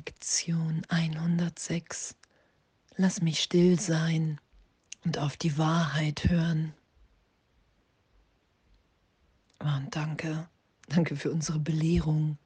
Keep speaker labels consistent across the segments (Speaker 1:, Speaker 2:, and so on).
Speaker 1: Lektion 106. Lass mich still sein und auf die Wahrheit hören. Und danke, danke für unsere Belehrung,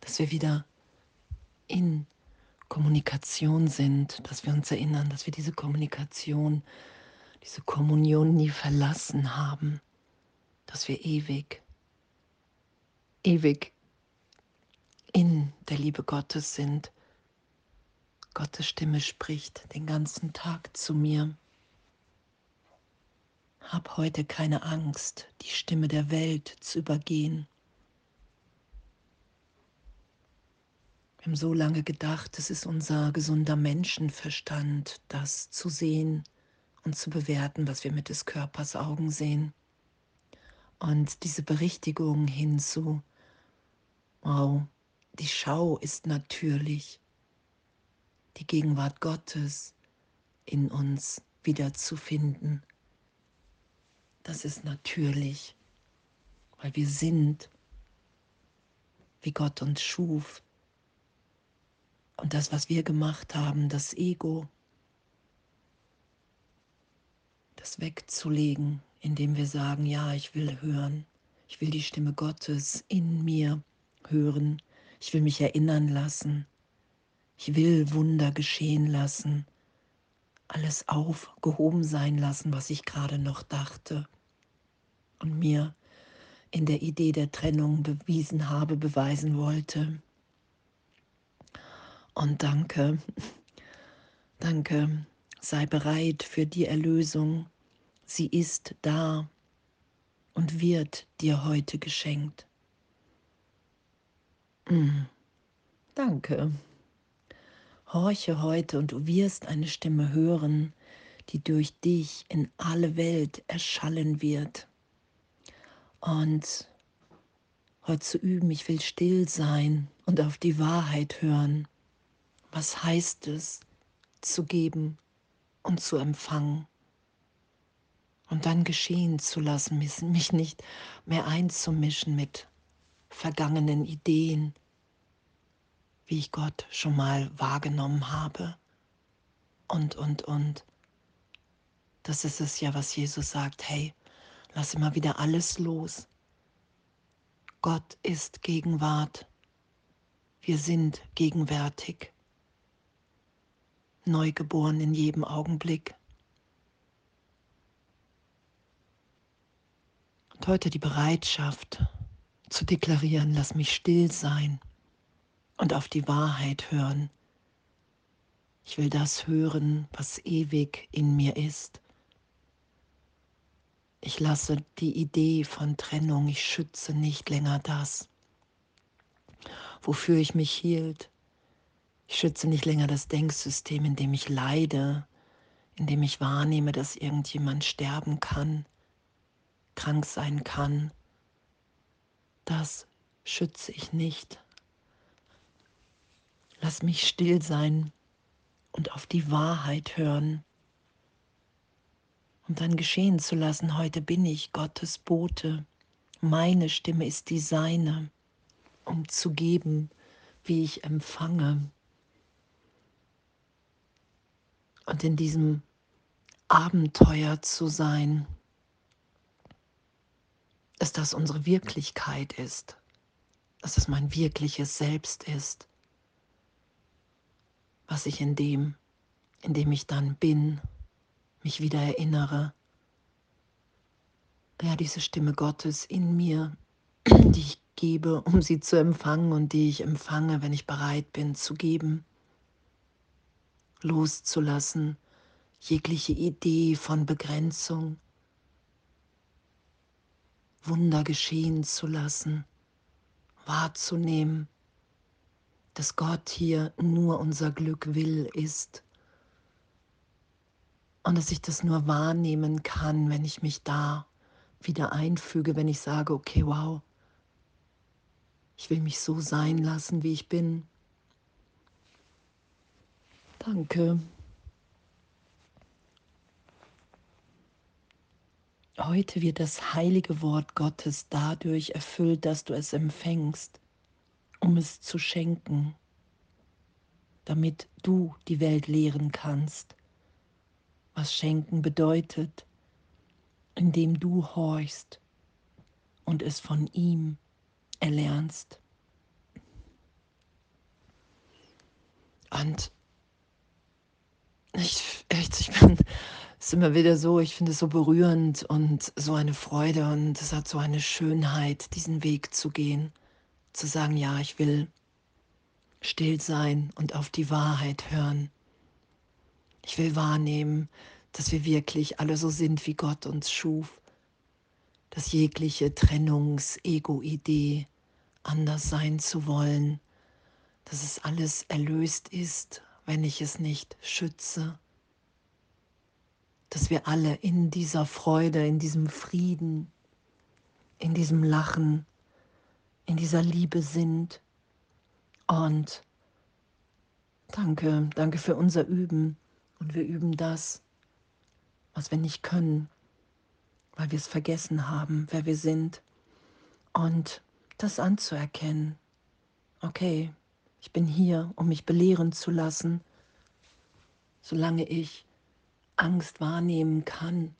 Speaker 1: dass wir wieder in Kommunikation sind, dass wir uns erinnern, dass wir diese Kommunikation, diese Kommunion nie verlassen haben, dass wir ewig, ewig in der Liebe Gottes sind. Gottes Stimme spricht den ganzen Tag zu mir. Hab heute keine Angst, die Stimme der Welt zu übergehen. Wir haben so lange gedacht, es ist unser gesunder Menschenverstand, das zu sehen und zu bewerten, was wir mit des Körpers Augen sehen. Und diese Berichtigung hinzu, wow, die Schau ist natürlich, die Gegenwart Gottes in uns wiederzufinden. Das ist natürlich, weil wir sind, wie Gott uns schuf. Und das, was wir gemacht haben, das Ego, das wegzulegen, indem wir sagen, ja, ich will hören, ich will die Stimme Gottes in mir hören, ich will mich erinnern lassen. Ich will Wunder geschehen lassen. Alles aufgehoben sein lassen, was ich gerade noch dachte. Und mir in der Idee der Trennung bewiesen habe, beweisen wollte. Und danke, danke, sei bereit für die Erlösung. Sie ist da und wird dir heute geschenkt. Danke. Horche heute und du wirst eine Stimme hören, die durch dich in alle Welt erschallen wird. Und heute zu üben, ich will still sein und auf die Wahrheit hören. Was heißt es, zu geben und zu empfangen? Und dann geschehen zu lassen, mich nicht mehr einzumischen mit vergangenen Ideen, wie ich Gott schon mal wahrgenommen habe. Und, und, und. Das ist es ja, was Jesus sagt, hey, lass immer wieder alles los. Gott ist Gegenwart. Wir sind gegenwärtig. Neugeboren in jedem Augenblick. Und heute die Bereitschaft zu deklarieren, lass mich still sein und auf die Wahrheit hören. Ich will das hören, was ewig in mir ist. Ich lasse die Idee von Trennung, ich schütze nicht länger das, wofür ich mich hielt. Ich schütze nicht länger das Denksystem, in dem ich leide, in dem ich wahrnehme, dass irgendjemand sterben kann, krank sein kann. Das schütze ich nicht. Lass mich still sein und auf die Wahrheit hören. Und dann geschehen zu lassen, heute bin ich Gottes Bote. Meine Stimme ist die seine, um zu geben, wie ich empfange. Und in diesem Abenteuer zu sein, dass das unsere Wirklichkeit ist, dass es mein wirkliches Selbst ist. Was ich in dem, in dem ich dann bin, mich wieder erinnere. Ja, diese Stimme Gottes in mir, die ich gebe, um sie zu empfangen und die ich empfange, wenn ich bereit bin zu geben, loszulassen, jegliche Idee von Begrenzung, Wunder geschehen zu lassen, wahrzunehmen, dass Gott hier nur unser Glück will ist und dass ich das nur wahrnehmen kann, wenn ich mich da wieder einfüge, wenn ich sage, okay, wow, ich will mich so sein lassen, wie ich bin. Danke. Heute wird das heilige Wort Gottes dadurch erfüllt, dass du es empfängst um es zu schenken, damit du die Welt lehren kannst, was schenken bedeutet, indem du horchst und es von ihm erlernst. Und ich, echt, ich bin, ist immer wieder so, ich finde es so berührend und so eine Freude und es hat so eine Schönheit, diesen Weg zu gehen, zu sagen, ja, ich will still sein und auf die Wahrheit hören. Ich will wahrnehmen, dass wir wirklich alle so sind, wie Gott uns schuf, dass jegliche Trennungs-Ego-Idee, anders sein zu wollen, dass es alles erlöst ist, wenn ich es nicht schütze, dass wir alle in dieser Freude, in diesem Frieden, in diesem Lachen, in dieser Liebe sind. Und danke, danke für unser Üben. Und wir üben das, was wir nicht können, weil wir es vergessen haben, wer wir sind. Und das anzuerkennen. Okay, ich bin hier, um mich belehren zu lassen, solange ich Angst wahrnehmen kann,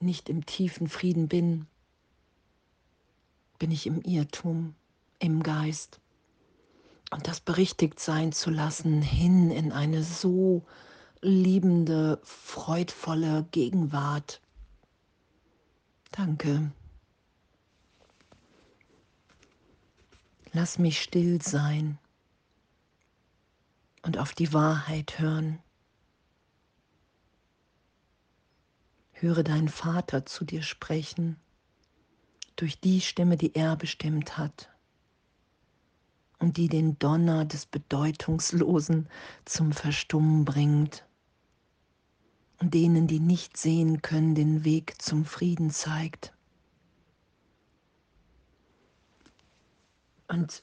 Speaker 1: nicht im tiefen Frieden bin, bin ich im Irrtum, im Geist. Und das berichtigt sein zu lassen, hin in eine so liebende, freudvolle Gegenwart. Danke. Lass mich still sein und auf die Wahrheit hören. Höre deinen Vater zu dir sprechen durch die Stimme, die er bestimmt hat und die den Donner des Bedeutungslosen zum Verstummen bringt und denen, die nicht sehen können, den Weg zum Frieden zeigt. Und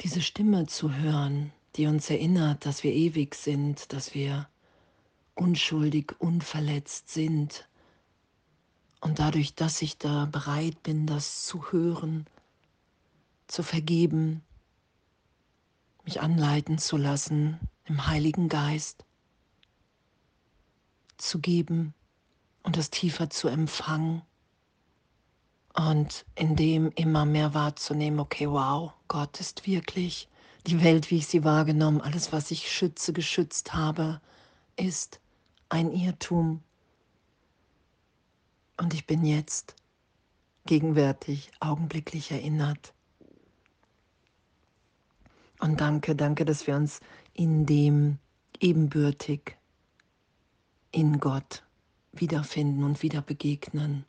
Speaker 1: diese Stimme zu hören, die uns erinnert, dass wir ewig sind, dass wir unschuldig, unverletzt sind. Und dadurch, dass ich da bereit bin, das zu hören, zu vergeben, mich anleiten zu lassen im Heiligen Geist, zu geben und das tiefer zu empfangen und in dem immer mehr wahrzunehmen, okay, wow, Gott ist wirklich die Welt, wie ich sie wahrgenommen, alles, was ich schütze, geschützt habe, ist ein Irrtum. Und ich bin jetzt gegenwärtig, augenblicklich erinnert. Und danke, danke, dass wir uns in dem ebenbürtig in Gott wiederfinden und wieder begegnen.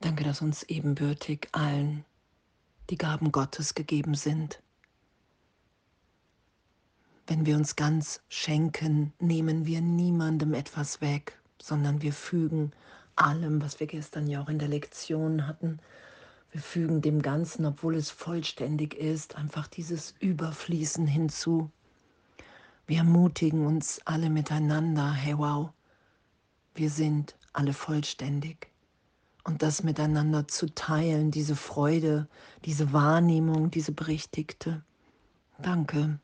Speaker 1: Danke, dass uns ebenbürtig allen die Gaben Gottes gegeben sind. Wenn wir uns ganz schenken, nehmen wir niemandem etwas weg, sondern wir fügen allem, was wir gestern ja auch in der Lektion hatten, wir fügen dem Ganzen, obwohl es vollständig ist, einfach dieses Überfließen hinzu. Wir ermutigen uns alle miteinander, hey wow, wir sind alle vollständig. Und das miteinander zu teilen, diese Freude, diese Wahrnehmung, diese berichtigte. Danke.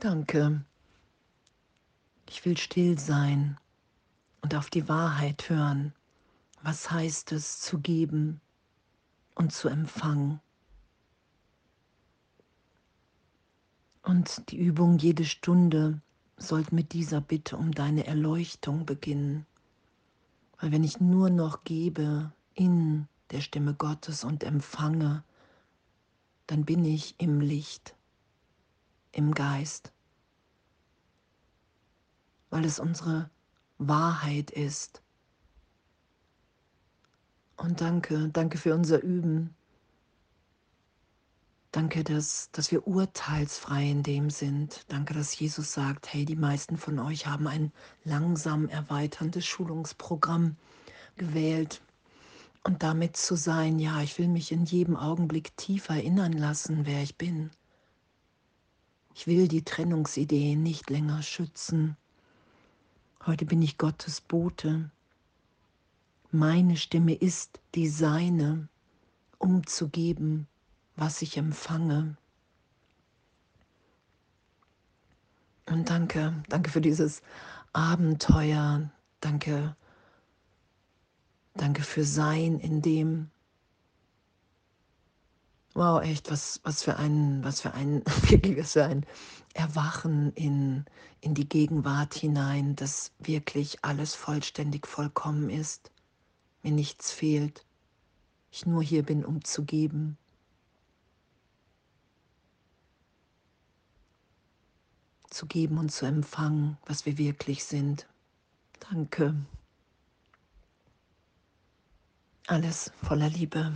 Speaker 1: Danke. Ich will still sein und auf die Wahrheit hören. Was heißt es zu geben und zu empfangen? Und die Übung jede Stunde sollte mit dieser Bitte um deine Erleuchtung beginnen. Weil wenn ich nur noch gebe in der Stimme Gottes und empfange, dann bin ich im Licht, im Geist weil es unsere Wahrheit ist. Und danke, danke für unser Üben. Danke, dass, dass wir urteilsfrei in dem sind. Danke, dass Jesus sagt, hey, die meisten von euch haben ein langsam erweiterndes Schulungsprogramm gewählt. Und damit zu sein, ja, ich will mich in jedem Augenblick tief erinnern lassen, wer ich bin. Ich will die Trennungsidee nicht länger schützen. Heute bin ich Gottes Bote. Meine Stimme ist die seine, um zu geben, was ich empfange. Und danke, danke für dieses Abenteuer. Danke, danke für Sein in dem. Wow, echt, was, was für ein, was für ein, wirklich, ein Erwachen in, in die Gegenwart hinein, dass wirklich alles vollständig vollkommen ist, mir nichts fehlt, ich nur hier bin, um zu geben. zu geben und zu empfangen, was wir wirklich sind. Danke. Alles voller Liebe.